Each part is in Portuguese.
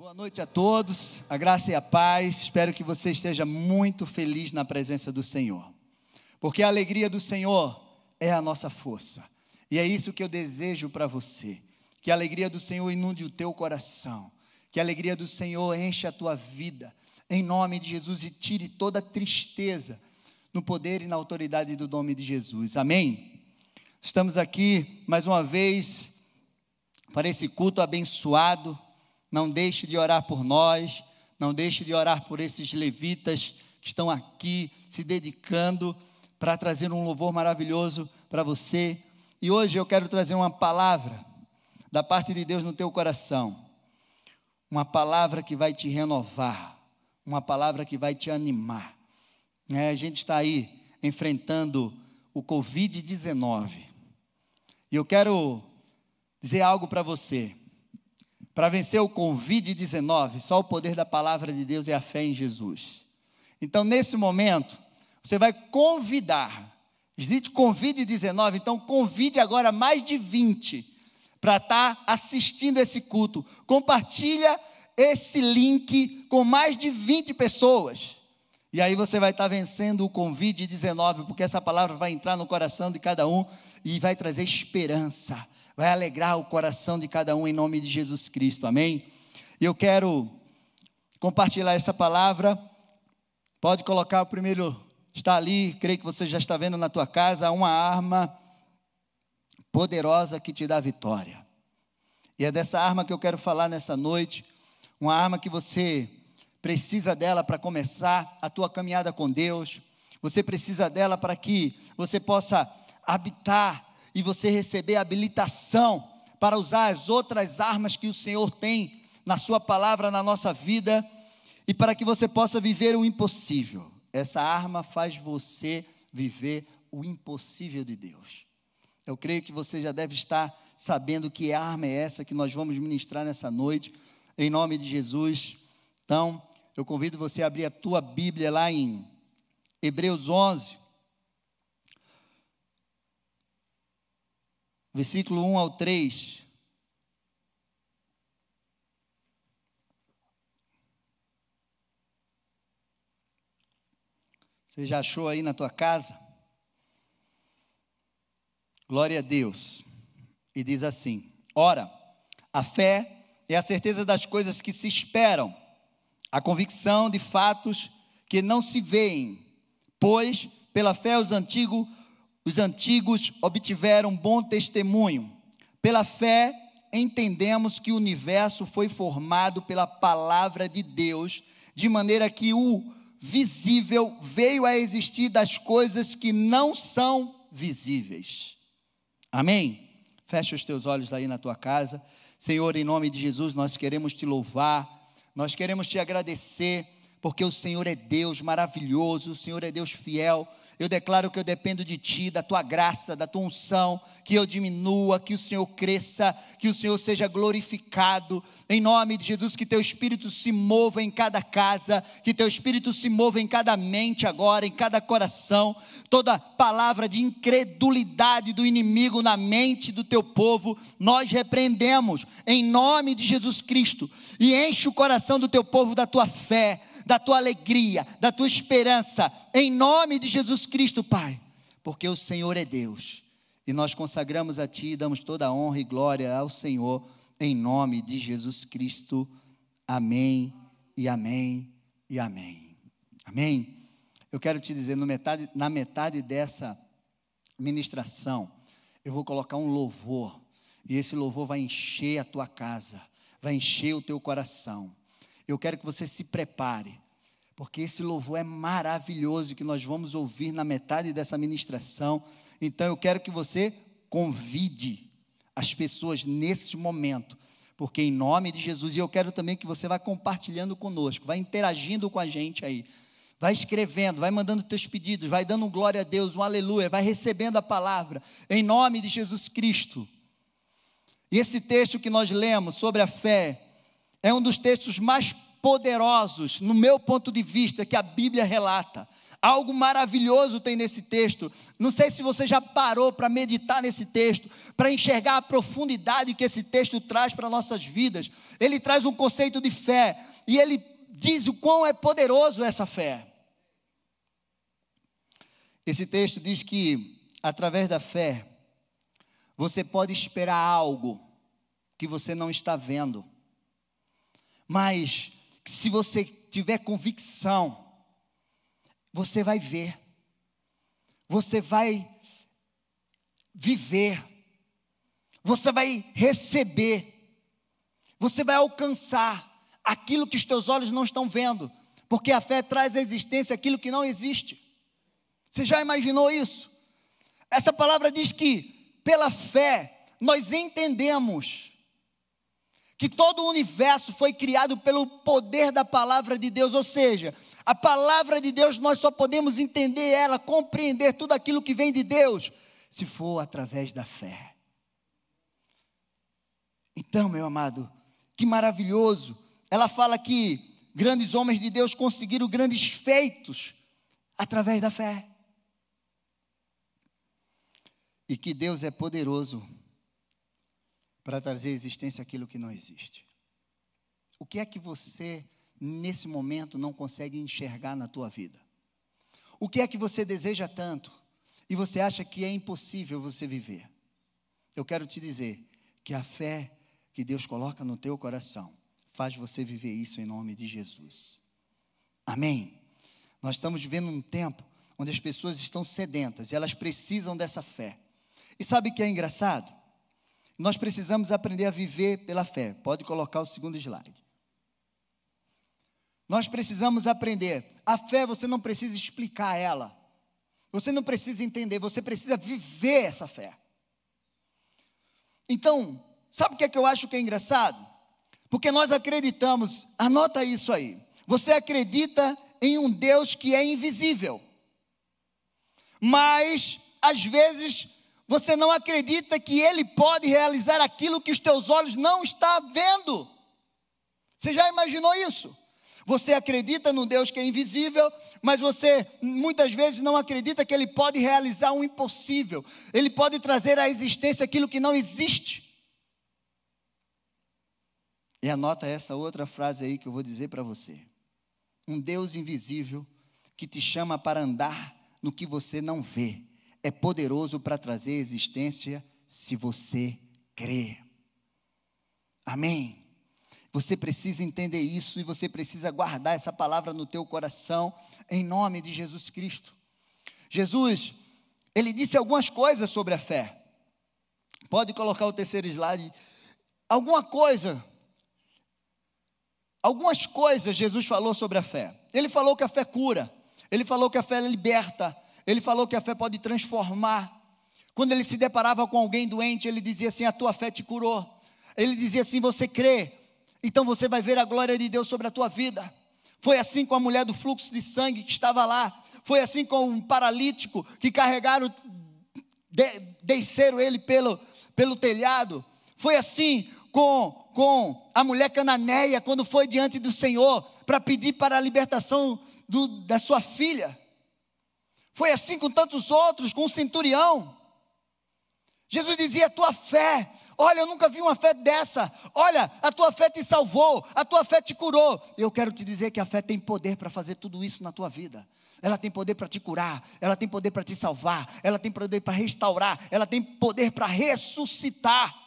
Boa noite a todos, a graça e a paz. Espero que você esteja muito feliz na presença do Senhor, porque a alegria do Senhor é a nossa força, e é isso que eu desejo para você. Que a alegria do Senhor inunde o teu coração, que a alegria do Senhor enche a tua vida, em nome de Jesus, e tire toda tristeza no poder e na autoridade do nome de Jesus. Amém? Estamos aqui mais uma vez para esse culto abençoado não deixe de orar por nós, não deixe de orar por esses levitas que estão aqui se dedicando para trazer um louvor maravilhoso para você. E hoje eu quero trazer uma palavra da parte de Deus no teu coração. Uma palavra que vai te renovar, uma palavra que vai te animar. É, a gente está aí enfrentando o Covid-19. E eu quero dizer algo para você. Para vencer o Covid-19, só o poder da palavra de Deus e a fé em Jesus. Então, nesse momento, você vai convidar. Existe Covid-19, então convide agora mais de 20 para estar tá assistindo esse culto. Compartilha esse link com mais de 20 pessoas. E aí você vai estar tá vencendo o Covid-19, porque essa palavra vai entrar no coração de cada um e vai trazer esperança vai alegrar o coração de cada um em nome de Jesus Cristo, amém? E eu quero compartilhar essa palavra. Pode colocar o primeiro, está ali, creio que você já está vendo na tua casa, uma arma poderosa que te dá vitória. E é dessa arma que eu quero falar nessa noite, uma arma que você precisa dela para começar a tua caminhada com Deus. Você precisa dela para que você possa habitar e você receber habilitação para usar as outras armas que o Senhor tem na Sua palavra, na nossa vida, e para que você possa viver o impossível. Essa arma faz você viver o impossível de Deus. Eu creio que você já deve estar sabendo que arma é essa que nós vamos ministrar nessa noite, em nome de Jesus. Então, eu convido você a abrir a tua Bíblia lá em Hebreus 11, versículo 1 ao 3. Você já achou aí na tua casa? Glória a Deus. E diz assim: Ora, a fé é a certeza das coisas que se esperam, a convicção de fatos que não se veem, pois pela fé os antigos os antigos obtiveram bom testemunho. Pela fé, entendemos que o universo foi formado pela palavra de Deus, de maneira que o visível veio a existir das coisas que não são visíveis. Amém? Fecha os teus olhos aí na tua casa. Senhor, em nome de Jesus, nós queremos te louvar, nós queremos te agradecer, porque o Senhor é Deus maravilhoso, o Senhor é Deus fiel, eu declaro que eu dependo de Ti, da Tua graça, da Tua unção, que eu diminua, que o Senhor cresça, que o Senhor seja glorificado. Em nome de Jesus, que Teu Espírito se mova em cada casa, que Teu Espírito se mova em cada mente agora, em cada coração. Toda palavra de incredulidade do inimigo na mente do Teu povo, nós repreendemos em nome de Jesus Cristo e enche o coração do Teu povo da Tua fé da tua alegria, da tua esperança, em nome de Jesus Cristo, Pai, porque o Senhor é Deus e nós consagramos a Ti e damos toda a honra e glória ao Senhor, em nome de Jesus Cristo. Amém e amém e amém. Amém. Eu quero te dizer, metade, na metade dessa ministração, eu vou colocar um louvor, e esse louvor vai encher a tua casa, vai encher o teu coração eu quero que você se prepare, porque esse louvor é maravilhoso que nós vamos ouvir na metade dessa ministração. Então eu quero que você convide as pessoas nesse momento, porque em nome de Jesus, e eu quero também que você vá compartilhando conosco, vá interagindo com a gente aí. Vai escrevendo, vai mandando teus pedidos, vai dando um glória a Deus, um aleluia, vai recebendo a palavra, em nome de Jesus Cristo. E esse texto que nós lemos sobre a fé, é um dos textos mais poderosos, no meu ponto de vista, que a Bíblia relata. Algo maravilhoso tem nesse texto. Não sei se você já parou para meditar nesse texto, para enxergar a profundidade que esse texto traz para nossas vidas. Ele traz um conceito de fé e ele diz o quão é poderoso essa fé. Esse texto diz que através da fé você pode esperar algo que você não está vendo. Mas se você tiver convicção, você vai ver, você vai viver, você vai receber, você vai alcançar aquilo que os teus olhos não estão vendo, porque a fé traz à existência aquilo que não existe. Você já imaginou isso? Essa palavra diz que, pela fé, nós entendemos que todo o universo foi criado pelo poder da palavra de Deus, ou seja, a palavra de Deus nós só podemos entender ela, compreender tudo aquilo que vem de Deus, se for através da fé. Então, meu amado, que maravilhoso. Ela fala que grandes homens de Deus conseguiram grandes feitos através da fé. E que Deus é poderoso para trazer à existência aquilo que não existe. O que é que você, nesse momento, não consegue enxergar na tua vida? O que é que você deseja tanto e você acha que é impossível você viver? Eu quero te dizer que a fé que Deus coloca no teu coração faz você viver isso em nome de Jesus. Amém? Nós estamos vivendo um tempo onde as pessoas estão sedentas e elas precisam dessa fé. E sabe o que é engraçado? Nós precisamos aprender a viver pela fé. Pode colocar o segundo slide. Nós precisamos aprender. A fé você não precisa explicar ela. Você não precisa entender, você precisa viver essa fé. Então, sabe o que é que eu acho que é engraçado? Porque nós acreditamos, anota isso aí. Você acredita em um Deus que é invisível. Mas, às vezes, você não acredita que Ele pode realizar aquilo que os teus olhos não estão vendo. Você já imaginou isso? Você acredita no Deus que é invisível, mas você muitas vezes não acredita que Ele pode realizar o impossível. Ele pode trazer à existência aquilo que não existe. E anota essa outra frase aí que eu vou dizer para você. Um Deus invisível que te chama para andar no que você não vê é poderoso para trazer existência se você crê. Amém. Você precisa entender isso e você precisa guardar essa palavra no teu coração em nome de Jesus Cristo. Jesus, ele disse algumas coisas sobre a fé. Pode colocar o terceiro slide. Alguma coisa Algumas coisas Jesus falou sobre a fé. Ele falou que a fé cura, ele falou que a fé liberta, ele falou que a fé pode transformar. Quando ele se deparava com alguém doente, ele dizia assim: A tua fé te curou. Ele dizia assim: Você crê, então você vai ver a glória de Deus sobre a tua vida. Foi assim com a mulher do fluxo de sangue que estava lá. Foi assim com um paralítico que carregaram, de, desceram ele pelo, pelo telhado. Foi assim com, com a mulher cananeia quando foi diante do Senhor para pedir para a libertação do, da sua filha. Foi assim com tantos outros, com o centurião. Jesus dizia: a tua fé, olha, eu nunca vi uma fé dessa. Olha, a tua fé te salvou, a tua fé te curou. Eu quero te dizer que a fé tem poder para fazer tudo isso na tua vida. Ela tem poder para te curar, ela tem poder para te salvar, ela tem poder para restaurar, ela tem poder para ressuscitar.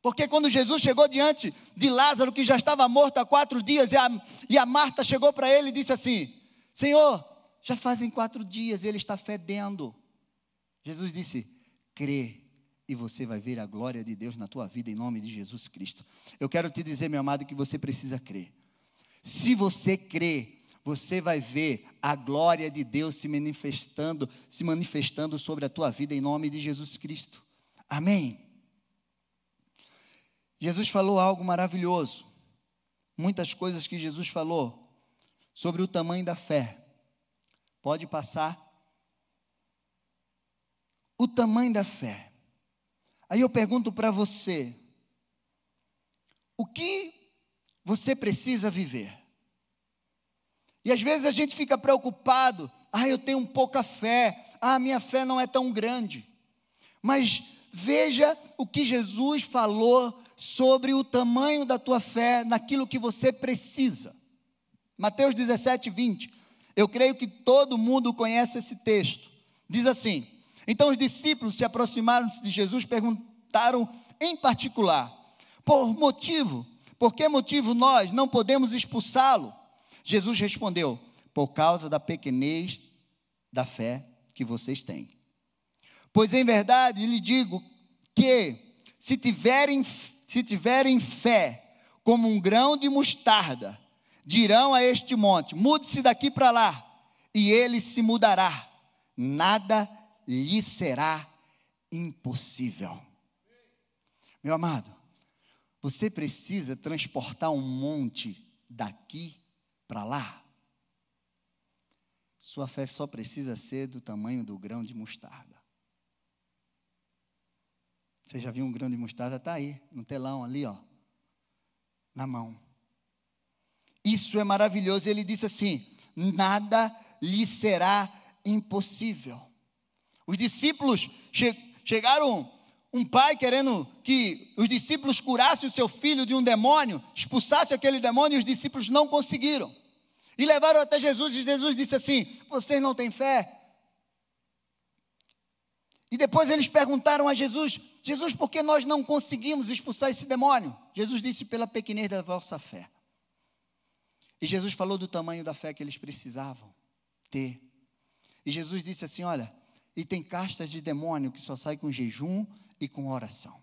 Porque quando Jesus chegou diante de Lázaro, que já estava morto há quatro dias, e a, e a Marta chegou para ele e disse assim: Senhor, já fazem quatro dias e ele está fedendo. Jesus disse: crê e você vai ver a glória de Deus na tua vida em nome de Jesus Cristo. Eu quero te dizer, meu amado, que você precisa crer. Se você crê, você vai ver a glória de Deus se manifestando, se manifestando sobre a tua vida em nome de Jesus Cristo. Amém. Jesus falou algo maravilhoso. Muitas coisas que Jesus falou sobre o tamanho da fé. Pode passar. O tamanho da fé. Aí eu pergunto para você: o que você precisa viver. E às vezes a gente fica preocupado, ah, eu tenho pouca fé, ah, minha fé não é tão grande. Mas veja o que Jesus falou sobre o tamanho da tua fé naquilo que você precisa. Mateus 17, 20. Eu creio que todo mundo conhece esse texto. Diz assim: Então os discípulos se aproximaram de Jesus, perguntaram em particular: Por motivo, por que motivo nós não podemos expulsá-lo? Jesus respondeu: Por causa da pequenez da fé que vocês têm. Pois em verdade lhe digo que, se tiverem, se tiverem fé como um grão de mostarda, dirão a este monte: mude-se daqui para lá, e ele se mudará. Nada lhe será impossível. Meu amado, você precisa transportar um monte daqui para lá. Sua fé só precisa ser do tamanho do grão de mostarda. Você já viu um grão de mostarda? Está aí, no telão ali, ó, na mão. Isso é maravilhoso. Ele disse assim: nada lhe será impossível. Os discípulos che chegaram, um pai querendo que os discípulos curassem o seu filho de um demônio, expulsassem aquele demônio, e os discípulos não conseguiram. E levaram até Jesus, e Jesus disse assim: Vocês não têm fé? E depois eles perguntaram a Jesus: Jesus, por que nós não conseguimos expulsar esse demônio? Jesus disse: Pela pequenez da vossa fé. E Jesus falou do tamanho da fé que eles precisavam ter. E Jesus disse assim: Olha, e tem castas de demônio que só sai com jejum e com oração.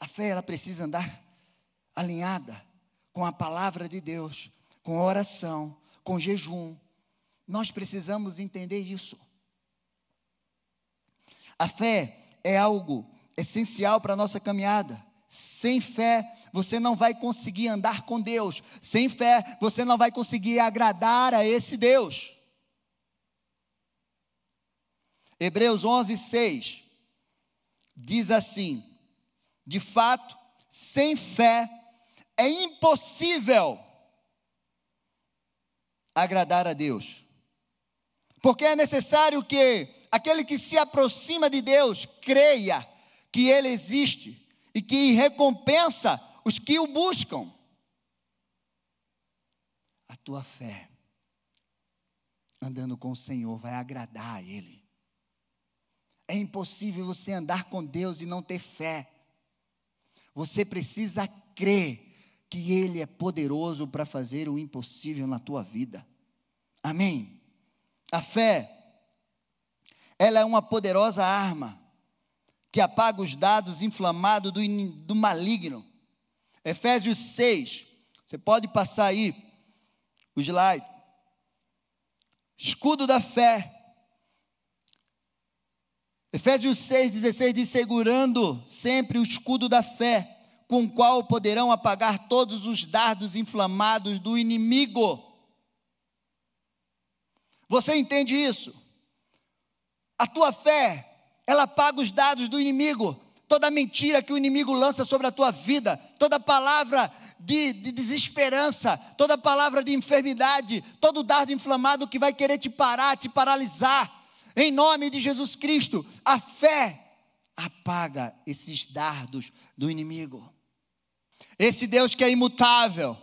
A fé, ela precisa andar alinhada com a palavra de Deus, com oração, com jejum. Nós precisamos entender isso. A fé é algo essencial para a nossa caminhada. Sem fé, você não vai conseguir andar com Deus. Sem fé, você não vai conseguir agradar a esse Deus. Hebreus 11, 6 diz assim: De fato, sem fé é impossível agradar a Deus. Porque é necessário que aquele que se aproxima de Deus creia que Ele existe e que recompensa os que o buscam. A tua fé, andando com o Senhor, vai agradar a Ele. É impossível você andar com Deus e não ter fé. Você precisa crer que Ele é poderoso para fazer o impossível na tua vida. Amém? A fé, ela é uma poderosa arma que apaga os dados inflamados do, do maligno. Efésios 6, você pode passar aí o slide. Escudo da fé. Efésios 6, 16 diz: segurando sempre o escudo da fé com o qual poderão apagar todos os dardos inflamados do inimigo. Você entende isso? A tua fé, ela apaga os dados do inimigo. Toda mentira que o inimigo lança sobre a tua vida, toda palavra de, de desesperança, toda palavra de enfermidade, todo dardo inflamado que vai querer te parar, te paralisar. Em nome de Jesus Cristo, a fé apaga esses dardos do inimigo. Esse Deus que é imutável,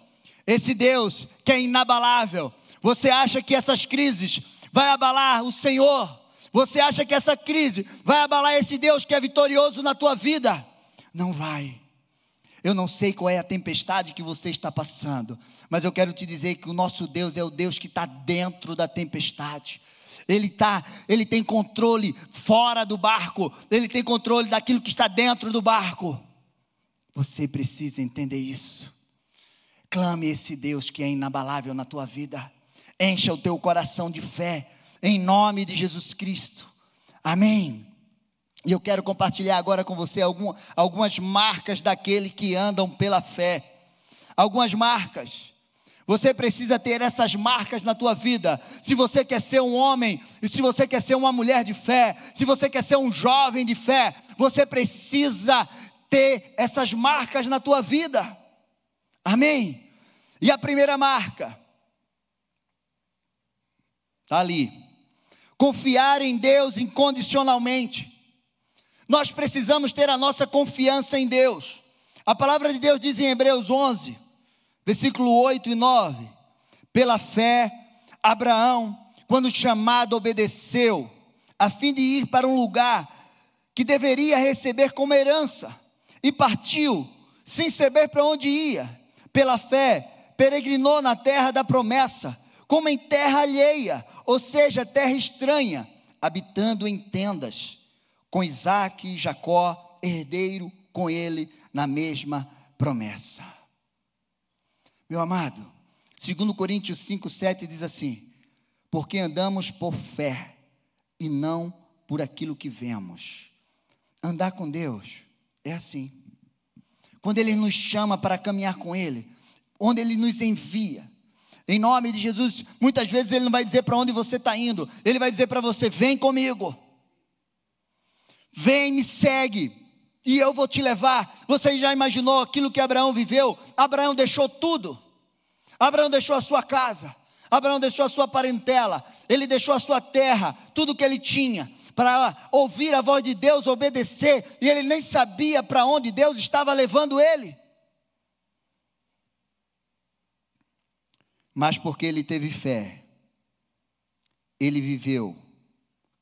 esse Deus que é inabalável. Você acha que essas crises vai abalar o Senhor? Você acha que essa crise vai abalar esse Deus que é vitorioso na tua vida? Não vai. Eu não sei qual é a tempestade que você está passando, mas eu quero te dizer que o nosso Deus é o Deus que está dentro da tempestade. Ele tá, ele tem controle fora do barco, ele tem controle daquilo que está dentro do barco. Você precisa entender isso. Clame esse Deus que é inabalável na tua vida. Encha o teu coração de fé, em nome de Jesus Cristo. Amém. E eu quero compartilhar agora com você algumas marcas daquele que andam pela fé. Algumas marcas. Você precisa ter essas marcas na tua vida. Se você quer ser um homem, e se você quer ser uma mulher de fé, se você quer ser um jovem de fé, você precisa ter essas marcas na tua vida. Amém? E a primeira marca? Está ali. Confiar em Deus incondicionalmente. Nós precisamos ter a nossa confiança em Deus. A palavra de Deus diz em Hebreus 11, versículo 8 e 9: Pela fé, Abraão, quando chamado, obedeceu, a fim de ir para um lugar que deveria receber como herança, e partiu, sem saber para onde ia pela fé, peregrinou na terra da promessa, como em terra alheia, ou seja, terra estranha, habitando em tendas, com Isaac e Jacó, herdeiro com ele na mesma promessa. Meu amado, segundo Coríntios 5, 7 diz assim: porque andamos por fé e não por aquilo que vemos. Andar com Deus é assim quando Ele nos chama para caminhar com Ele, onde Ele nos envia. Em nome de Jesus, muitas vezes Ele não vai dizer para onde você está indo, Ele vai dizer para você: vem comigo, vem, me segue, e eu vou te levar. Você já imaginou aquilo que Abraão viveu? Abraão deixou tudo, Abraão deixou a sua casa, Abraão deixou a sua parentela, ele deixou a sua terra, tudo que ele tinha, para ouvir a voz de Deus, obedecer, e ele nem sabia para onde Deus estava levando ele. Mas porque ele teve fé, ele viveu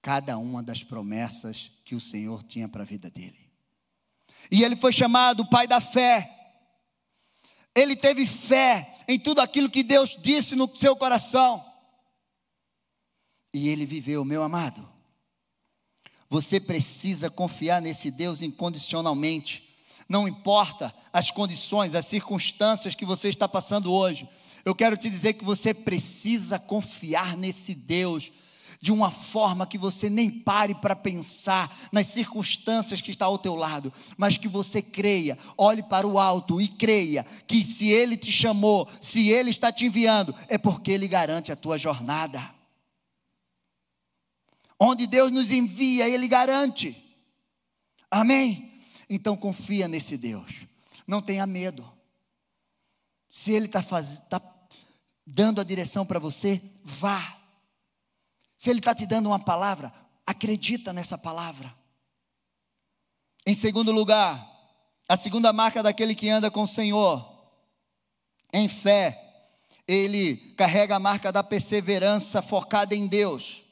cada uma das promessas que o Senhor tinha para a vida dele. E ele foi chamado pai da fé. Ele teve fé em tudo aquilo que Deus disse no seu coração. E ele viveu, meu amado. Você precisa confiar nesse Deus incondicionalmente. Não importa as condições, as circunstâncias que você está passando hoje. Eu quero te dizer que você precisa confiar nesse Deus de uma forma que você nem pare para pensar nas circunstâncias que está ao teu lado, mas que você creia, olhe para o alto e creia que se ele te chamou, se ele está te enviando, é porque ele garante a tua jornada. Onde Deus nos envia, Ele garante. Amém? Então confia nesse Deus. Não tenha medo. Se Ele está tá dando a direção para você, vá. Se Ele está te dando uma palavra, acredita nessa palavra. Em segundo lugar, a segunda marca daquele que anda com o Senhor, em fé, ele carrega a marca da perseverança focada em Deus.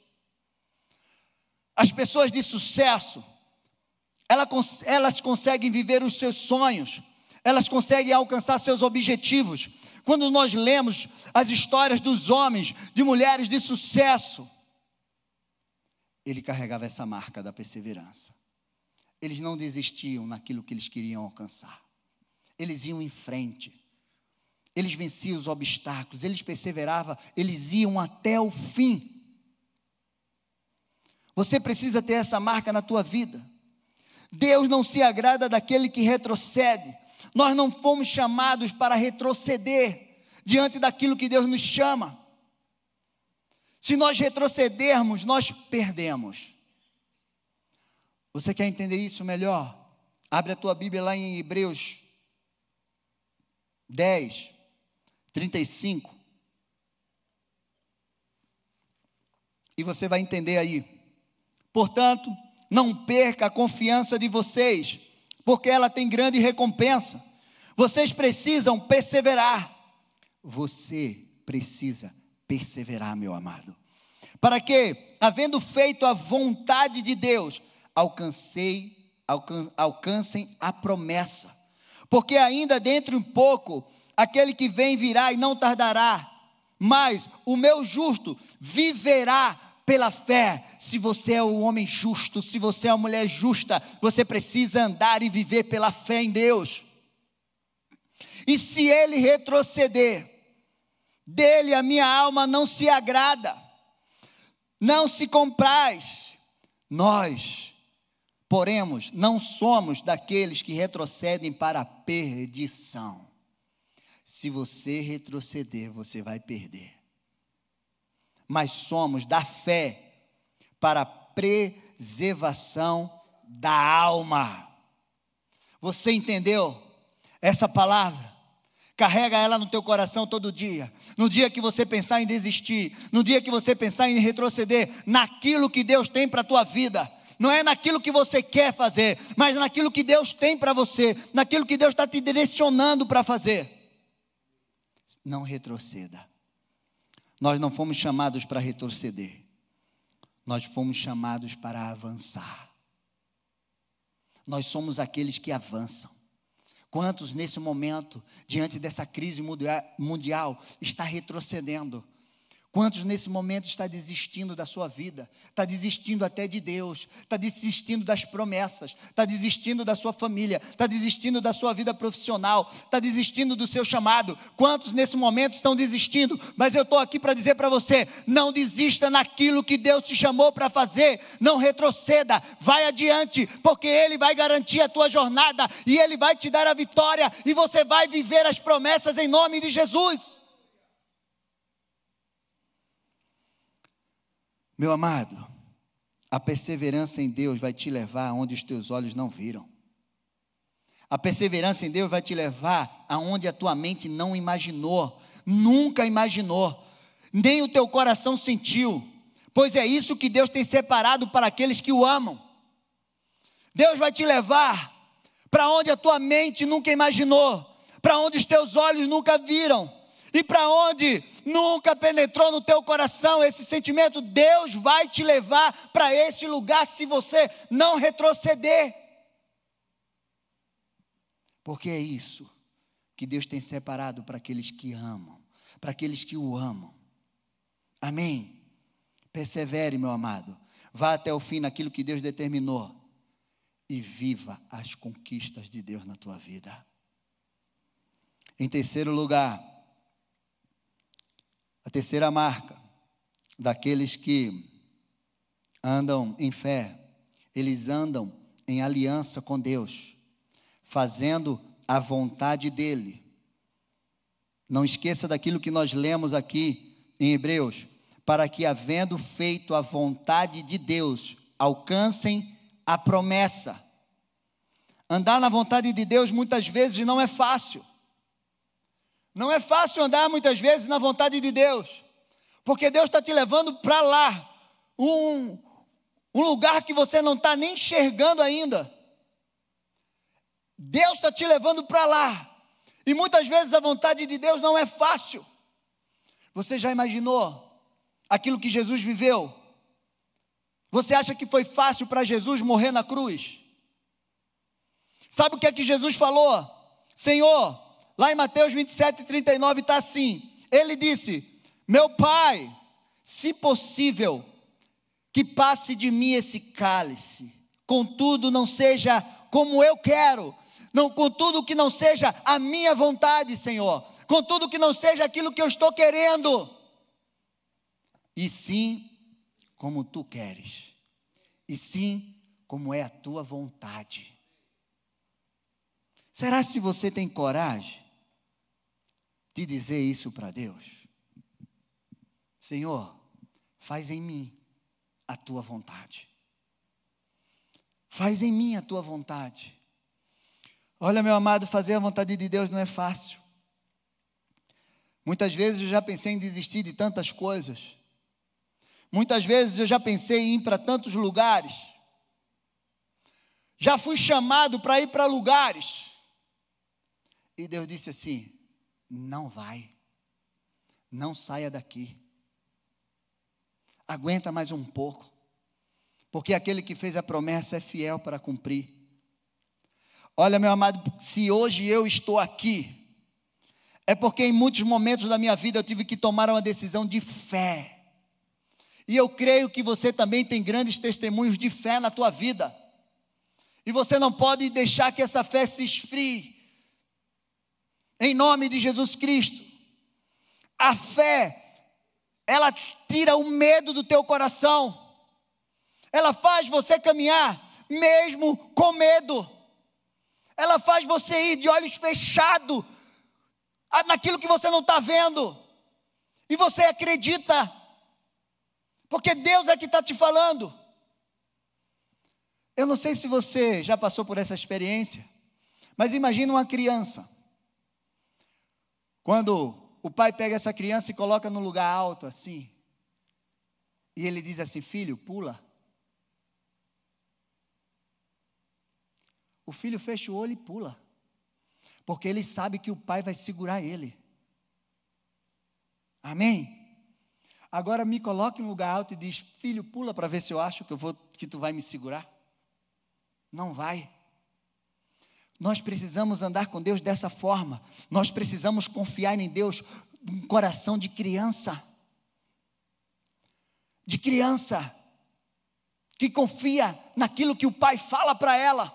As pessoas de sucesso, elas conseguem viver os seus sonhos, elas conseguem alcançar seus objetivos. Quando nós lemos as histórias dos homens, de mulheres de sucesso, ele carregava essa marca da perseverança. Eles não desistiam naquilo que eles queriam alcançar. Eles iam em frente. Eles venciam os obstáculos, eles perseveravam, eles iam até o fim. Você precisa ter essa marca na tua vida. Deus não se agrada daquele que retrocede. Nós não fomos chamados para retroceder diante daquilo que Deus nos chama. Se nós retrocedermos, nós perdemos. Você quer entender isso melhor? Abre a tua Bíblia lá em Hebreus 10, 35. E você vai entender aí. Portanto, não perca a confiança de vocês, porque ela tem grande recompensa. Vocês precisam perseverar. Você precisa perseverar, meu amado. Para que, havendo feito a vontade de Deus, alcancei, alcan, alcancem a promessa. Porque ainda dentro um pouco, aquele que vem virá e não tardará, mas o meu justo viverá pela fé. Se você é um homem justo, se você é uma mulher justa, você precisa andar e viver pela fé em Deus. E se ele retroceder, dele a minha alma não se agrada, não se compraz. Nós, poremos, não somos daqueles que retrocedem para a perdição. Se você retroceder, você vai perder mas somos da fé para a preservação da alma. Você entendeu essa palavra? Carrega ela no teu coração todo dia. No dia que você pensar em desistir, no dia que você pensar em retroceder, naquilo que Deus tem para a tua vida. Não é naquilo que você quer fazer, mas naquilo que Deus tem para você, naquilo que Deus está te direcionando para fazer. Não retroceda. Nós não fomos chamados para retroceder, nós fomos chamados para avançar. Nós somos aqueles que avançam. Quantos nesse momento, diante dessa crise mundial, está retrocedendo? Quantos nesse momento está desistindo da sua vida, está desistindo até de Deus, está desistindo das promessas, está desistindo da sua família, está desistindo da sua vida profissional, está desistindo do seu chamado? Quantos nesse momento estão desistindo? Mas eu estou aqui para dizer para você: não desista naquilo que Deus te chamou para fazer, não retroceda, vai adiante, porque Ele vai garantir a tua jornada e Ele vai te dar a vitória e você vai viver as promessas em nome de Jesus. Meu amado, a perseverança em Deus vai te levar aonde os teus olhos não viram. A perseverança em Deus vai te levar aonde a tua mente não imaginou, nunca imaginou, nem o teu coração sentiu, pois é isso que Deus tem separado para aqueles que o amam. Deus vai te levar para onde a tua mente nunca imaginou, para onde os teus olhos nunca viram, e para onde nunca penetrou no teu coração esse sentimento, Deus vai te levar para esse lugar se você não retroceder. Porque é isso que Deus tem separado para aqueles que amam, para aqueles que o amam. Amém? Persevere, meu amado. Vá até o fim naquilo que Deus determinou e viva as conquistas de Deus na tua vida. Em terceiro lugar, a terceira marca daqueles que andam em fé, eles andam em aliança com Deus, fazendo a vontade dEle. Não esqueça daquilo que nós lemos aqui em Hebreus, para que, havendo feito a vontade de Deus, alcancem a promessa. Andar na vontade de Deus muitas vezes não é fácil. Não é fácil andar muitas vezes na vontade de Deus, porque Deus está te levando para lá, um, um lugar que você não está nem enxergando ainda. Deus está te levando para lá, e muitas vezes a vontade de Deus não é fácil. Você já imaginou aquilo que Jesus viveu? Você acha que foi fácil para Jesus morrer na cruz? Sabe o que é que Jesus falou? Senhor, Lá em Mateus 27, 39 está assim: Ele disse: Meu pai, se possível, que passe de mim esse cálice, contudo não seja como eu quero, não, contudo que não seja a minha vontade, Senhor, contudo que não seja aquilo que eu estou querendo, e sim como tu queres, e sim como é a tua vontade. Será se você tem coragem de dizer isso para Deus? Senhor, faz em mim a tua vontade. Faz em mim a tua vontade. Olha, meu amado, fazer a vontade de Deus não é fácil. Muitas vezes eu já pensei em desistir de tantas coisas. Muitas vezes eu já pensei em ir para tantos lugares. Já fui chamado para ir para lugares. E Deus disse assim: não vai. Não saia daqui. Aguenta mais um pouco. Porque aquele que fez a promessa é fiel para cumprir. Olha, meu amado, se hoje eu estou aqui, é porque em muitos momentos da minha vida eu tive que tomar uma decisão de fé. E eu creio que você também tem grandes testemunhos de fé na tua vida. E você não pode deixar que essa fé se esfrie em nome de Jesus Cristo. A fé, ela tira o medo do teu coração, ela faz você caminhar mesmo com medo, ela faz você ir de olhos fechados naquilo que você não está vendo, e você acredita, porque Deus é que está te falando. Eu não sei se você já passou por essa experiência, mas imagine uma criança Quando o pai pega essa criança e coloca no lugar alto assim, e ele diz assim: Filho, pula. O filho fecha o olho e pula, porque ele sabe que o pai vai segurar ele. Amém? Agora me coloque em um lugar alto e diz: Filho, pula para ver se eu acho que, eu vou, que tu vai me segurar. Não vai. Nós precisamos andar com Deus dessa forma. Nós precisamos confiar em Deus um coração de criança. De criança que confia naquilo que o pai fala para ela.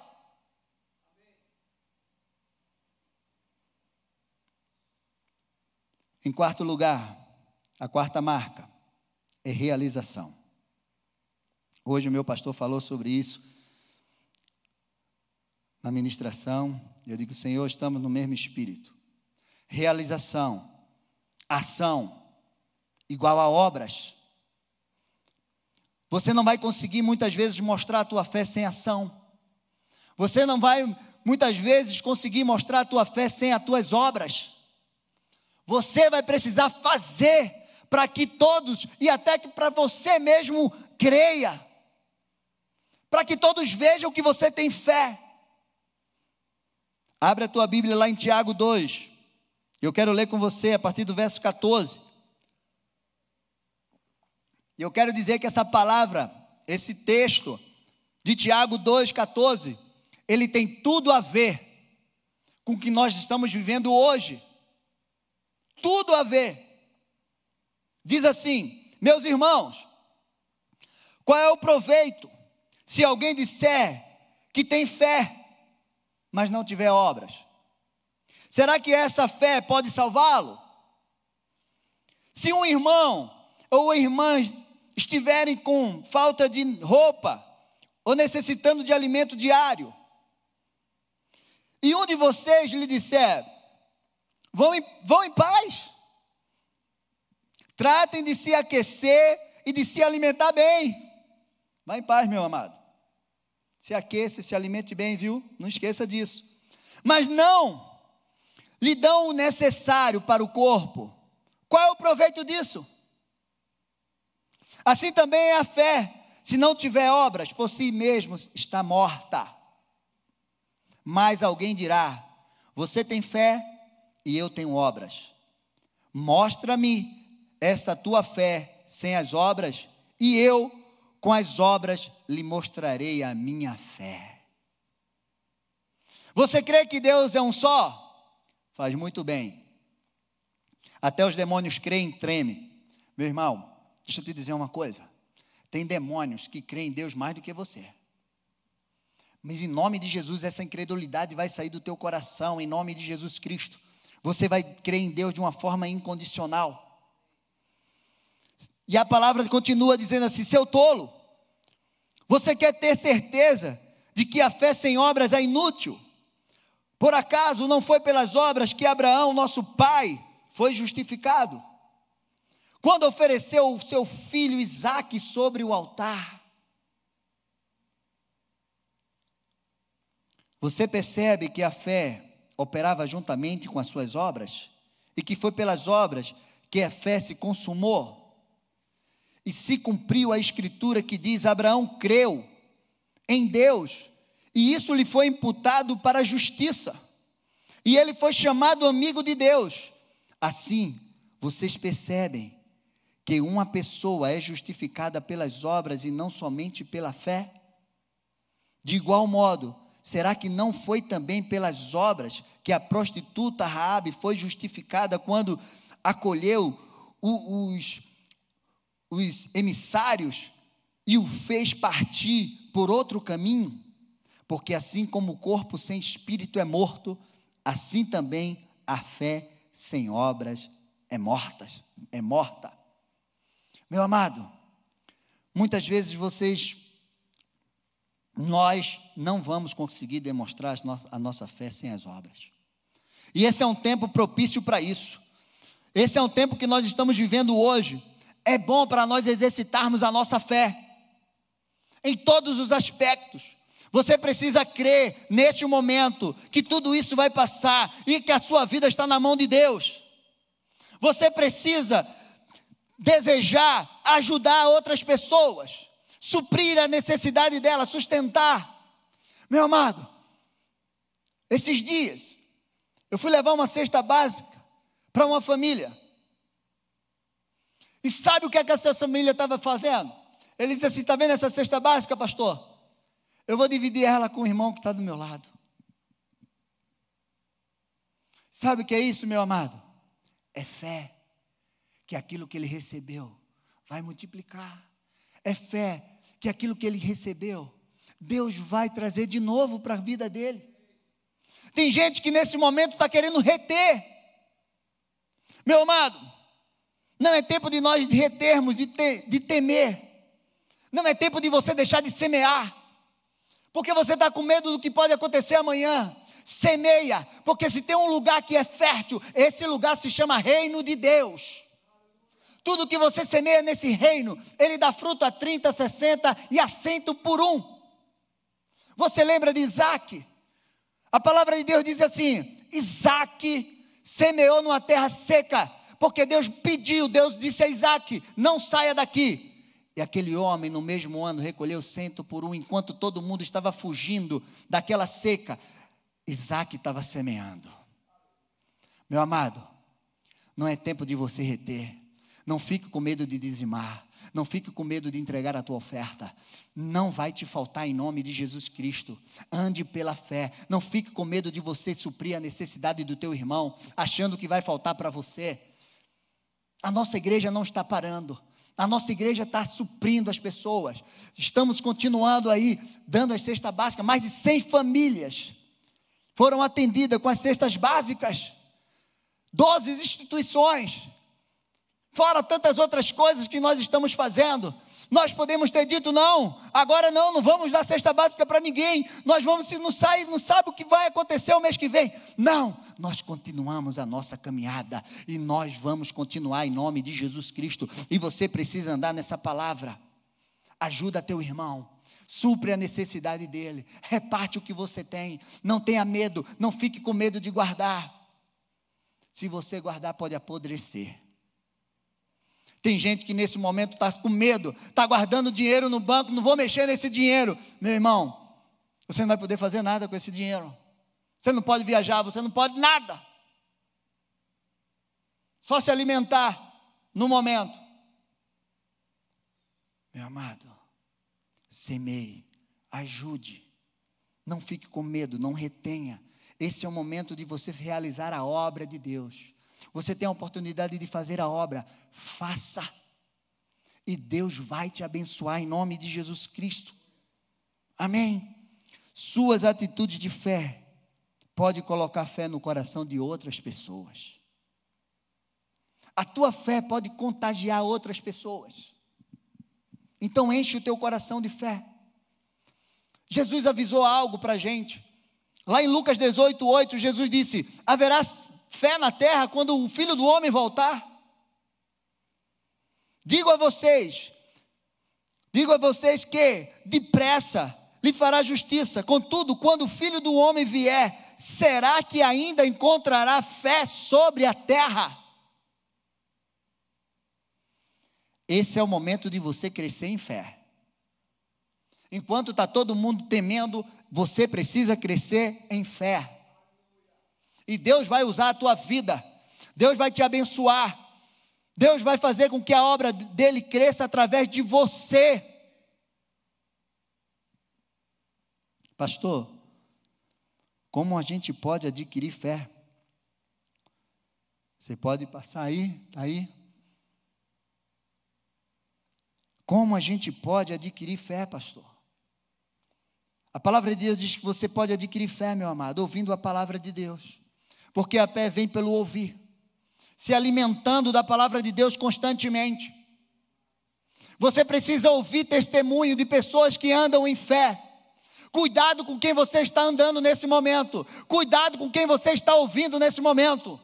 Em quarto lugar, a quarta marca é realização. Hoje o meu pastor falou sobre isso na ministração. Eu digo, Senhor, estamos no mesmo espírito. Realização, ação, igual a obras. Você não vai conseguir muitas vezes mostrar a tua fé sem ação. Você não vai muitas vezes conseguir mostrar a tua fé sem as tuas obras. Você vai precisar fazer para que todos, e até que para você mesmo creia, para que todos vejam que você tem fé. Abre a tua Bíblia lá em Tiago 2. Eu quero ler com você a partir do verso 14. Eu quero dizer que essa palavra, esse texto de Tiago 2,14, ele tem tudo a ver com o que nós estamos vivendo hoje tudo a ver. Diz assim: meus irmãos, qual é o proveito se alguém disser que tem fé, mas não tiver obras? Será que essa fé pode salvá-lo? Se um irmão ou irmã estiverem com falta de roupa ou necessitando de alimento diário, e um de vocês lhe disser: Vão em, vão em paz. Tratem de se aquecer e de se alimentar bem. Vá em paz, meu amado. Se aqueça, se alimente bem, viu? Não esqueça disso. Mas não lhe dão o necessário para o corpo. Qual é o proveito disso? Assim também é a fé. Se não tiver obras, por si mesmo está morta. Mas alguém dirá: Você tem fé, e eu tenho obras. Mostra-me essa tua fé sem as obras, e eu, com as obras, lhe mostrarei a minha fé. Você crê que Deus é um só? Faz muito bem. Até os demônios creem e tremem. Meu irmão, deixa eu te dizer uma coisa. Tem demônios que creem em Deus mais do que você. Mas em nome de Jesus, essa incredulidade vai sair do teu coração, em nome de Jesus Cristo. Você vai crer em Deus de uma forma incondicional. E a palavra continua dizendo assim: seu tolo, você quer ter certeza de que a fé sem obras é inútil? Por acaso não foi pelas obras que Abraão, nosso pai, foi justificado? Quando ofereceu o seu filho Isaque sobre o altar. Você percebe que a fé operava juntamente com as suas obras, e que foi pelas obras que a fé se consumou. E se cumpriu a escritura que diz: Abraão creu em Deus, e isso lhe foi imputado para a justiça, e ele foi chamado amigo de Deus. Assim, vocês percebem que uma pessoa é justificada pelas obras e não somente pela fé? De igual modo, Será que não foi também pelas obras que a prostituta Raabe foi justificada quando acolheu os, os emissários e o fez partir por outro caminho? Porque assim como o corpo sem espírito é morto, assim também a fé sem obras é morta, é morta. Meu amado, muitas vezes vocês nós não vamos conseguir demonstrar a nossa fé sem as obras. E esse é um tempo propício para isso. Esse é um tempo que nós estamos vivendo hoje. É bom para nós exercitarmos a nossa fé em todos os aspectos. Você precisa crer neste momento que tudo isso vai passar e que a sua vida está na mão de Deus. Você precisa desejar ajudar outras pessoas, suprir a necessidade dela, sustentar. Meu amado, esses dias, eu fui levar uma cesta básica para uma família. E sabe o que, é que essa família estava fazendo? Ele disse assim: está vendo essa cesta básica, pastor? Eu vou dividir ela com o irmão que está do meu lado. Sabe o que é isso, meu amado? É fé que aquilo que ele recebeu vai multiplicar. É fé que aquilo que ele recebeu, Deus vai trazer de novo para a vida dele. Tem gente que nesse momento está querendo reter. Meu amado, não é tempo de nós retermos, de, ter, de temer. Não é tempo de você deixar de semear. Porque você está com medo do que pode acontecer amanhã. Semeia, porque se tem um lugar que é fértil, esse lugar se chama Reino de Deus. Tudo que você semeia nesse reino, ele dá fruto a 30, 60 e a cento por um. Você lembra de Isaac? A palavra de Deus diz assim: Isaac semeou numa terra seca, porque Deus pediu, Deus disse a Isaac: não saia daqui. E aquele homem, no mesmo ano, recolheu cento por um, enquanto todo mundo estava fugindo daquela seca. Isaac estava semeando. Meu amado, não é tempo de você reter. Não fique com medo de dizimar. Não fique com medo de entregar a tua oferta. Não vai te faltar em nome de Jesus Cristo. Ande pela fé. Não fique com medo de você suprir a necessidade do teu irmão, achando que vai faltar para você. A nossa igreja não está parando. A nossa igreja está suprindo as pessoas. Estamos continuando aí, dando as cestas básicas. Mais de 100 famílias foram atendidas com as cestas básicas. 12 instituições fora tantas outras coisas que nós estamos fazendo. Nós podemos ter dito não, agora não, não vamos dar cesta básica para ninguém. Nós vamos se não sai, não sabe o que vai acontecer o mês que vem. Não, nós continuamos a nossa caminhada e nós vamos continuar em nome de Jesus Cristo. E você precisa andar nessa palavra. Ajuda teu irmão supre a necessidade dele, reparte o que você tem, não tenha medo, não fique com medo de guardar. Se você guardar, pode apodrecer. Tem gente que nesse momento está com medo, está guardando dinheiro no banco, não vou mexer nesse dinheiro. Meu irmão, você não vai poder fazer nada com esse dinheiro. Você não pode viajar, você não pode nada. Só se alimentar no momento. Meu amado, semeie, ajude. Não fique com medo, não retenha. Esse é o momento de você realizar a obra de Deus. Você tem a oportunidade de fazer a obra, faça. E Deus vai te abençoar em nome de Jesus Cristo. Amém. Suas atitudes de fé pode colocar fé no coração de outras pessoas. A tua fé pode contagiar outras pessoas. Então enche o teu coração de fé. Jesus avisou algo para a gente. Lá em Lucas 18, 8, Jesus disse: haverá fé na terra quando o filho do homem voltar? Digo a vocês, digo a vocês que depressa lhe fará justiça. Contudo, quando o filho do homem vier, será que ainda encontrará fé sobre a terra? Esse é o momento de você crescer em fé. Enquanto está todo mundo temendo, você precisa crescer em fé. E Deus vai usar a tua vida. Deus vai te abençoar. Deus vai fazer com que a obra dele cresça através de você. Pastor, como a gente pode adquirir fé? Você pode passar aí, está aí. Como a gente pode adquirir fé, pastor? A palavra de Deus diz que você pode adquirir fé, meu amado, ouvindo a palavra de Deus porque a fé vem pelo ouvir, se alimentando da palavra de Deus constantemente. Você precisa ouvir testemunho de pessoas que andam em fé. Cuidado com quem você está andando nesse momento. Cuidado com quem você está ouvindo nesse momento.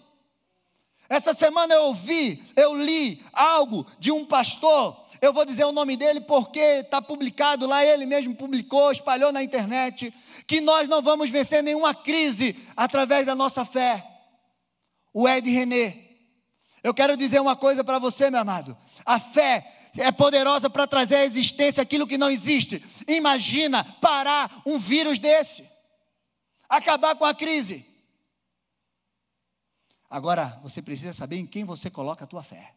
Essa semana eu ouvi, eu li algo de um pastor. Eu vou dizer o nome dele porque está publicado lá, ele mesmo publicou, espalhou na internet que nós não vamos vencer nenhuma crise através da nossa fé. O Ed René. Eu quero dizer uma coisa para você, meu amado. A fé é poderosa para trazer à existência aquilo que não existe. Imagina parar um vírus desse, acabar com a crise. Agora, você precisa saber em quem você coloca a tua fé.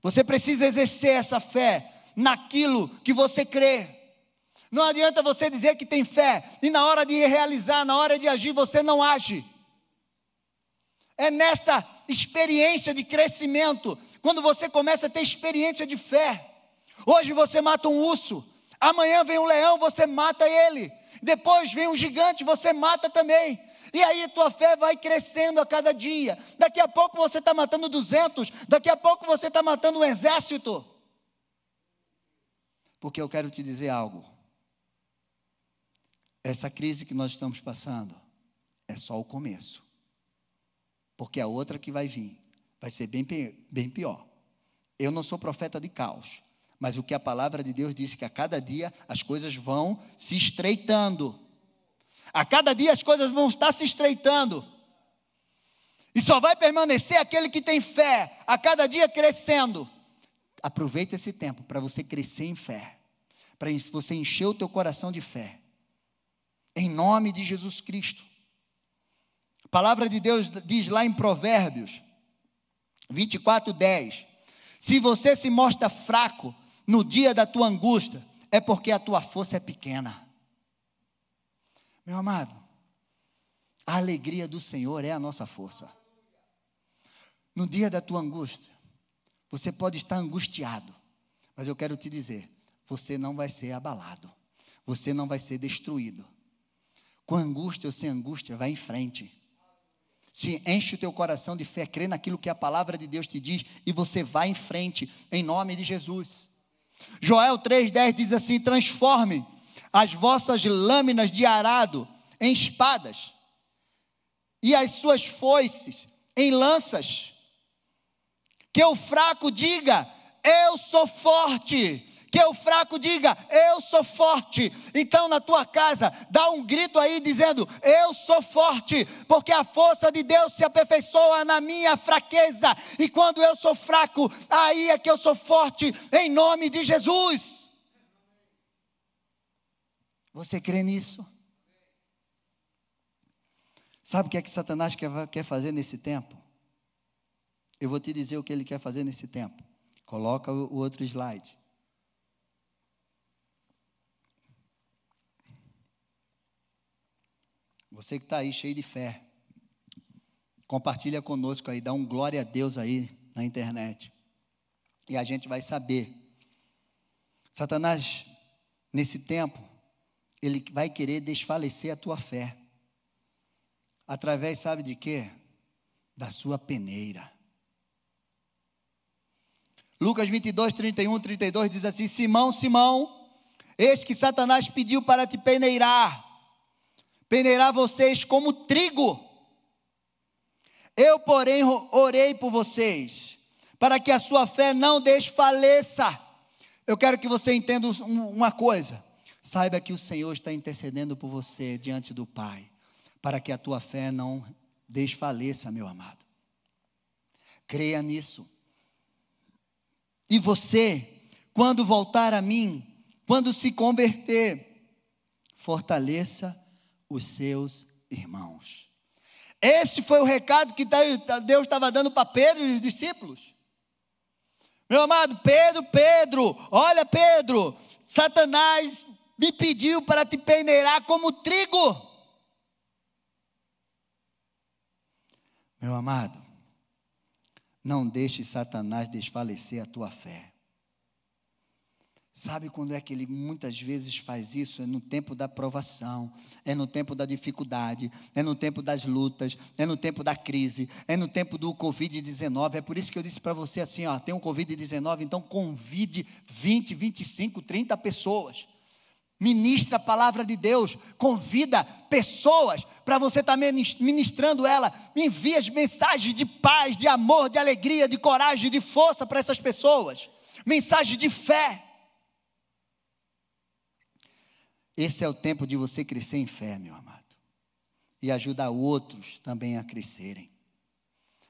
Você precisa exercer essa fé naquilo que você crê. Não adianta você dizer que tem fé e na hora de realizar, na hora de agir, você não age. É nessa experiência de crescimento, quando você começa a ter experiência de fé. Hoje você mata um urso, amanhã vem um leão, você mata ele. Depois vem um gigante, você mata também. E aí a tua fé vai crescendo a cada dia. Daqui a pouco você está matando 200, daqui a pouco você está matando um exército. Porque eu quero te dizer algo. Essa crise que nós estamos passando é só o começo. Porque a outra que vai vir vai ser bem, bem pior. Eu não sou profeta de caos, mas o que a palavra de Deus disse que a cada dia as coisas vão se estreitando. A cada dia as coisas vão estar se estreitando. E só vai permanecer aquele que tem fé, a cada dia crescendo. Aproveita esse tempo para você crescer em fé, para você encher o teu coração de fé em nome de Jesus Cristo. A palavra de Deus diz lá em Provérbios 24, 10: Se você se mostra fraco no dia da tua angústia, é porque a tua força é pequena. Meu amado, a alegria do Senhor é a nossa força. No dia da tua angústia, você pode estar angustiado, mas eu quero te dizer: você não vai ser abalado, você não vai ser destruído com angústia ou sem angústia, vai em frente. Se enche o teu coração de fé, crê naquilo que a palavra de Deus te diz e você vai em frente, em nome de Jesus. Joel 3,10 diz assim: transforme as vossas lâminas de arado em espadas e as suas foices em lanças. Que o fraco diga: Eu sou forte que o fraco diga: Eu sou forte. Então, na tua casa, dá um grito aí dizendo: Eu sou forte, porque a força de Deus se aperfeiçoa na minha fraqueza. E quando eu sou fraco, aí é que eu sou forte, em nome de Jesus. Você crê nisso? Sabe o que é que Satanás quer fazer nesse tempo? Eu vou te dizer o que ele quer fazer nesse tempo. Coloca o outro slide. Você que está aí cheio de fé, compartilha conosco aí, dá um glória a Deus aí na internet. E a gente vai saber. Satanás, nesse tempo, ele vai querer desfalecer a tua fé. Através, sabe de quê? Da sua peneira. Lucas 22, 31, 32 diz assim: Simão, Simão, eis que Satanás pediu para te peneirar peneirar vocês como trigo. Eu, porém, orei por vocês, para que a sua fé não desfaleça. Eu quero que você entenda uma coisa. Saiba que o Senhor está intercedendo por você diante do Pai, para que a tua fé não desfaleça, meu amado. Creia nisso. E você, quando voltar a mim, quando se converter, fortaleça os seus irmãos. Esse foi o recado que Deus estava dando para Pedro e os discípulos. Meu amado, Pedro, Pedro, olha Pedro, Satanás me pediu para te peneirar como trigo. Meu amado, não deixe Satanás desfalecer a tua fé. Sabe quando é que ele muitas vezes faz isso? É no tempo da provação, é no tempo da dificuldade, é no tempo das lutas, é no tempo da crise, é no tempo do Covid-19. É por isso que eu disse para você assim: ó, tem um Covid-19, então convide 20, 25, 30 pessoas. Ministra a palavra de Deus, convida pessoas para você estar tá ministrando ela. Envie as mensagens de paz, de amor, de alegria, de coragem, de força para essas pessoas. Mensagem de fé. Esse é o tempo de você crescer em fé, meu amado, e ajudar outros também a crescerem.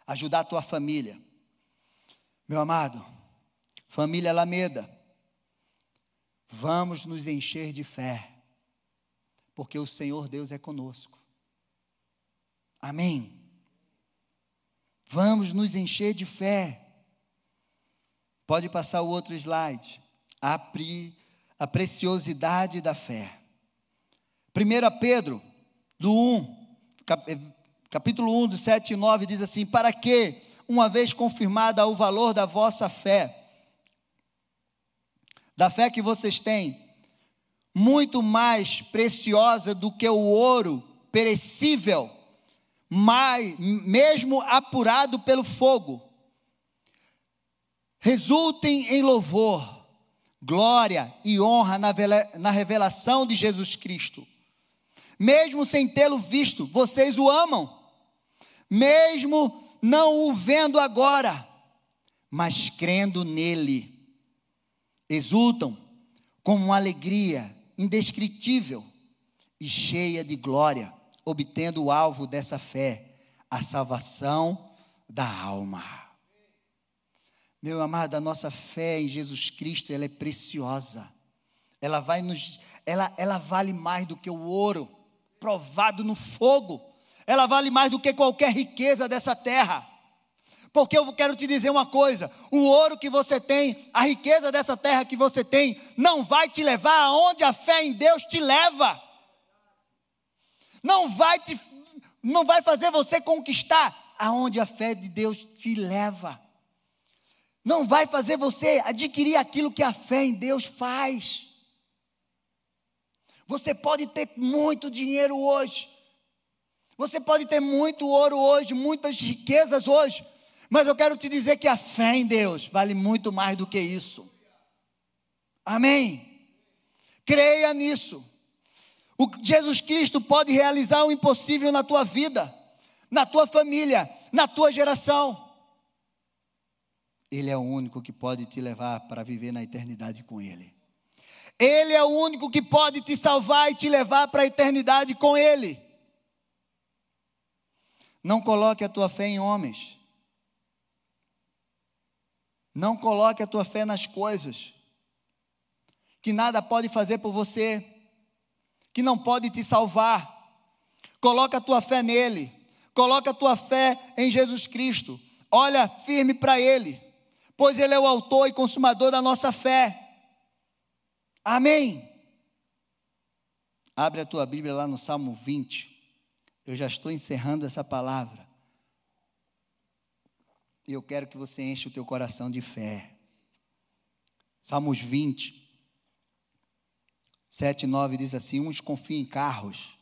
ajudar a tua família. Meu amado, família Alameda, vamos nos encher de fé, porque o Senhor Deus é conosco. Amém. Vamos nos encher de fé. Pode passar o outro slide. A, pri, a preciosidade da fé. 1 Pedro, do 1, eh, capítulo 1, do 7 e 9, diz assim: Para que, uma vez confirmada o valor da vossa fé, da fé que vocês têm, muito mais preciosa do que o ouro perecível, mas, mesmo apurado pelo fogo, resultem em louvor, glória e honra na revelação de Jesus Cristo. Mesmo sem tê-lo visto, vocês o amam, mesmo não o vendo agora, mas crendo nele exultam com uma alegria indescritível e cheia de glória, obtendo o alvo dessa fé, a salvação da alma. Meu amado, a nossa fé em Jesus Cristo, ela é preciosa. Ela vai nos ela, ela vale mais do que o ouro provado no fogo. Ela vale mais do que qualquer riqueza dessa terra. Porque eu quero te dizer uma coisa: o ouro que você tem, a riqueza dessa terra que você tem, não vai te levar aonde a fé em Deus te leva. Não vai te, não vai fazer você conquistar aonde a fé de Deus te leva. Não vai fazer você adquirir aquilo que a fé em Deus faz. Você pode ter muito dinheiro hoje. Você pode ter muito ouro hoje, muitas riquezas hoje, mas eu quero te dizer que a fé em Deus vale muito mais do que isso. Amém? Creia nisso. O Jesus Cristo pode realizar o impossível na tua vida, na tua família, na tua geração. Ele é o único que pode te levar para viver na eternidade com Ele. Ele é o único que pode te salvar e te levar para a eternidade com Ele. Não coloque a tua fé em homens. Não coloque a tua fé nas coisas que nada pode fazer por você, que não pode te salvar. Coloca a tua fé nele. Coloca a tua fé em Jesus Cristo. Olha firme para ele, pois ele é o autor e consumador da nossa fé. Amém. Abre a tua Bíblia lá no Salmo 20. Eu já estou encerrando essa palavra. E eu quero que você enche o teu coração de fé. Salmos 20, 7 e 9 diz assim: Uns confiam em carros,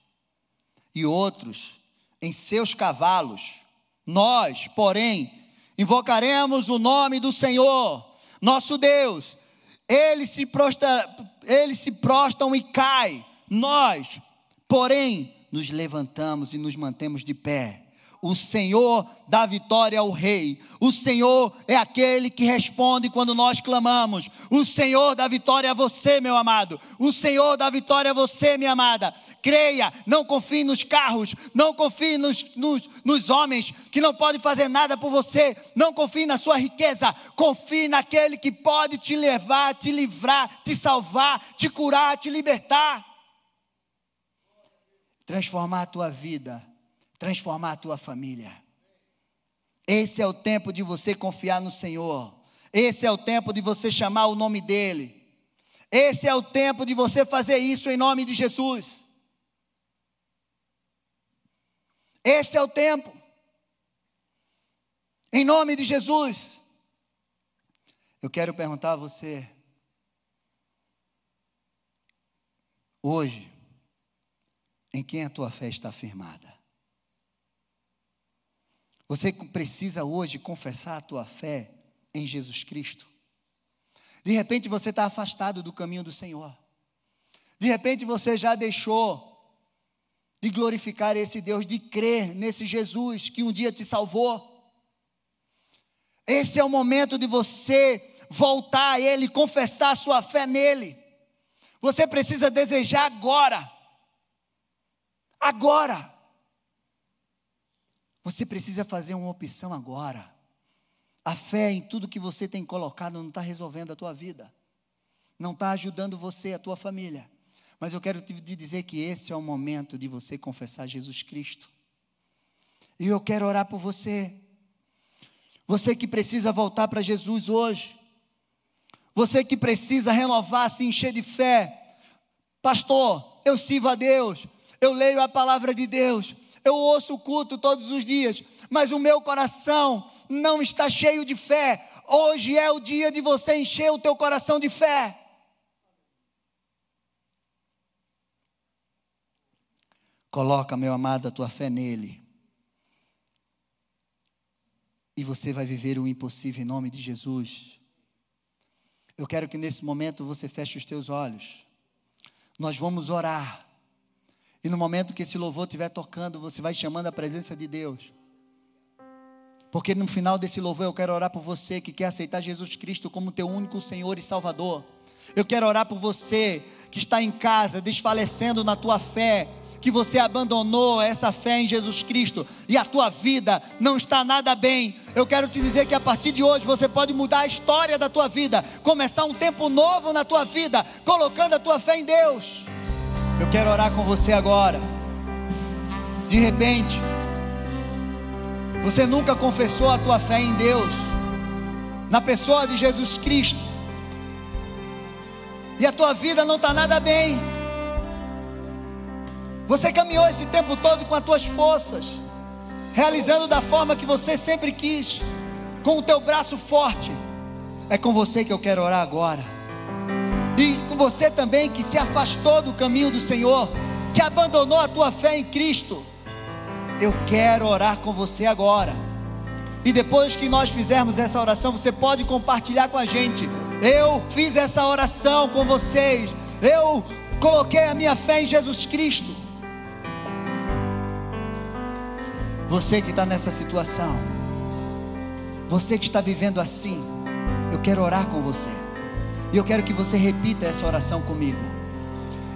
e outros em seus cavalos. Nós, porém, invocaremos o nome do Senhor, nosso Deus. Eles se, prostra, eles se prostam e caem. Nós, porém, nos levantamos e nos mantemos de pé o Senhor dá vitória ao Rei. O Senhor é aquele que responde quando nós clamamos. O Senhor dá vitória a você, meu amado. O Senhor dá vitória a você, minha amada. Creia, não confie nos carros, não confie nos, nos, nos homens que não podem fazer nada por você. Não confie na sua riqueza. Confie naquele que pode te levar, te livrar, te salvar, te curar, te libertar. Transformar a tua vida transformar a tua família. Esse é o tempo de você confiar no Senhor. Esse é o tempo de você chamar o nome dEle. Esse é o tempo de você fazer isso em nome de Jesus. Esse é o tempo. Em nome de Jesus. Eu quero perguntar a você. Hoje, em quem a tua fé está firmada? Você precisa hoje confessar a tua fé em Jesus Cristo. De repente você está afastado do caminho do Senhor. De repente você já deixou de glorificar esse Deus, de crer nesse Jesus que um dia te salvou. Esse é o momento de você voltar a Ele, confessar a sua fé nele. Você precisa desejar agora. Agora. Você precisa fazer uma opção agora. A fé em tudo que você tem colocado não está resolvendo a tua vida, não está ajudando você, a tua família. Mas eu quero te dizer que esse é o momento de você confessar Jesus Cristo. E eu quero orar por você. Você que precisa voltar para Jesus hoje. Você que precisa renovar, se encher de fé. Pastor, eu sirvo a Deus. Eu leio a palavra de Deus. Eu ouço o culto todos os dias, mas o meu coração não está cheio de fé. Hoje é o dia de você encher o teu coração de fé. Coloca, meu amado, a tua fé nele. E você vai viver o impossível em nome de Jesus. Eu quero que nesse momento você feche os teus olhos. Nós vamos orar. E no momento que esse louvor estiver tocando, você vai chamando a presença de Deus. Porque no final desse louvor eu quero orar por você que quer aceitar Jesus Cristo como teu único Senhor e Salvador. Eu quero orar por você que está em casa desfalecendo na tua fé, que você abandonou essa fé em Jesus Cristo e a tua vida não está nada bem, eu quero te dizer que a partir de hoje você pode mudar a história da tua vida, começar um tempo novo na tua vida, colocando a tua fé em Deus. Eu quero orar com você agora. De repente, você nunca confessou a tua fé em Deus, na pessoa de Jesus Cristo, e a tua vida não está nada bem. Você caminhou esse tempo todo com as tuas forças, realizando da forma que você sempre quis, com o teu braço forte. É com você que eu quero orar agora. E com você também que se afastou do caminho do Senhor, que abandonou a tua fé em Cristo. Eu quero orar com você agora. E depois que nós fizermos essa oração, você pode compartilhar com a gente. Eu fiz essa oração com vocês. Eu coloquei a minha fé em Jesus Cristo. Você que está nessa situação, você que está vivendo assim, eu quero orar com você. E eu quero que você repita essa oração comigo.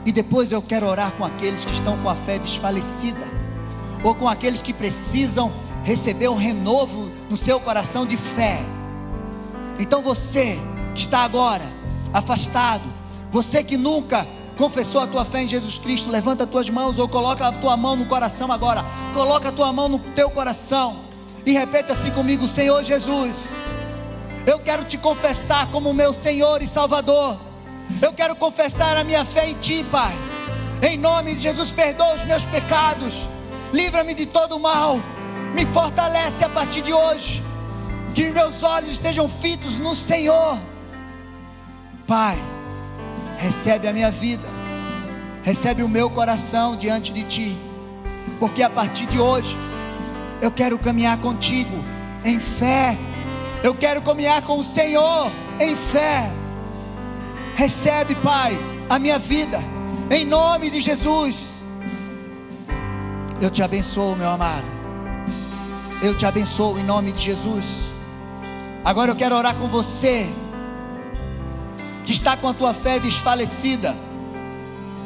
E depois eu quero orar com aqueles que estão com a fé desfalecida, ou com aqueles que precisam receber um renovo no seu coração de fé. Então você que está agora afastado, você que nunca confessou a tua fé em Jesus Cristo, levanta as tuas mãos ou coloca a tua mão no coração agora. Coloca a tua mão no teu coração e repete assim comigo: Senhor Jesus, eu quero te confessar como meu Senhor e Salvador. Eu quero confessar a minha fé em Ti, Pai. Em nome de Jesus, perdoa os meus pecados. Livra-me de todo o mal. Me fortalece a partir de hoje. Que meus olhos estejam fitos no Senhor. Pai recebe a minha vida, recebe o meu coração diante de Ti, porque a partir de hoje eu quero caminhar contigo em fé, eu quero caminhar com o Senhor em fé. Recebe, Pai, a minha vida, em nome de Jesus. Eu te abençoo, meu amado. Eu te abençoo em nome de Jesus. Agora eu quero orar com você que está com a tua fé desfalecida.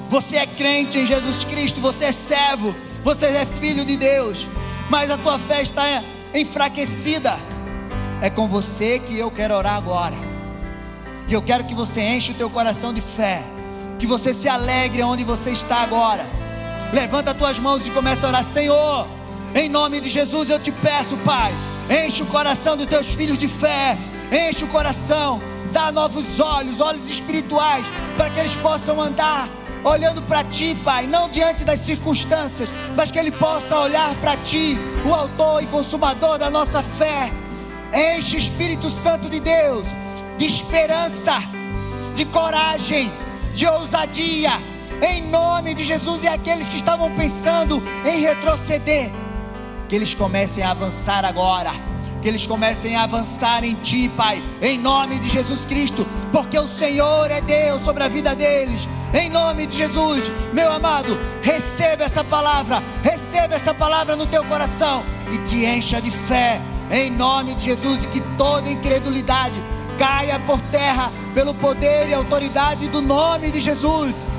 Você é crente em Jesus Cristo, você é servo, você é filho de Deus, mas a tua fé está enfraquecida. É com você que eu quero orar agora. E eu quero que você enche o teu coração de fé, que você se alegre onde você está agora. Levanta as tuas mãos e começa a orar, Senhor. Em nome de Jesus eu te peço, Pai, enche o coração dos teus filhos de fé, enche o coração dá novos olhos, olhos espirituais, para que eles possam andar olhando para ti, Pai, não diante das circunstâncias, mas que ele possa olhar para ti, o autor e consumador da nossa fé. Enche Espírito Santo de Deus de esperança, de coragem, de ousadia, em nome de Jesus e aqueles que estavam pensando em retroceder, que eles comecem a avançar agora que eles comecem a avançar em Ti, Pai, em nome de Jesus Cristo, porque o Senhor é Deus sobre a vida deles, em nome de Jesus, meu amado, receba essa palavra, receba essa palavra no teu coração e te encha de fé, em nome de Jesus, e que toda incredulidade caia por terra pelo poder e autoridade do nome de Jesus.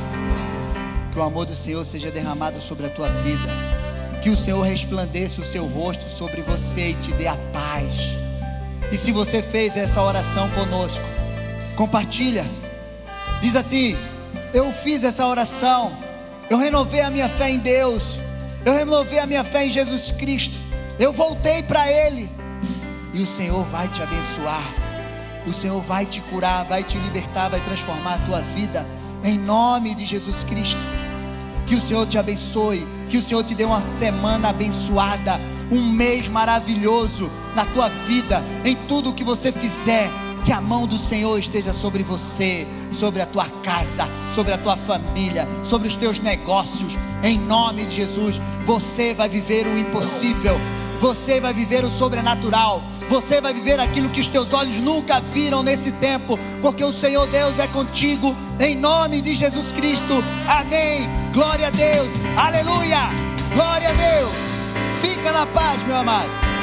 Que o amor do Senhor seja derramado sobre a tua vida que o Senhor resplandeça o seu rosto sobre você e te dê a paz. E se você fez essa oração conosco, compartilha. Diz assim: Eu fiz essa oração, eu renovei a minha fé em Deus, eu renovei a minha fé em Jesus Cristo, eu voltei para Ele, e o Senhor vai te abençoar, o Senhor vai te curar, vai te libertar, vai transformar a tua vida, em nome de Jesus Cristo. Que o Senhor te abençoe, que o Senhor te dê uma semana abençoada, um mês maravilhoso na tua vida, em tudo que você fizer. Que a mão do Senhor esteja sobre você, sobre a tua casa, sobre a tua família, sobre os teus negócios. Em nome de Jesus, você vai viver o impossível você vai viver o sobrenatural, você vai viver aquilo que os teus olhos nunca viram nesse tempo, porque o Senhor Deus é contigo, em nome de Jesus Cristo, amém. Glória a Deus, aleluia, glória a Deus. Fica na paz, meu amado.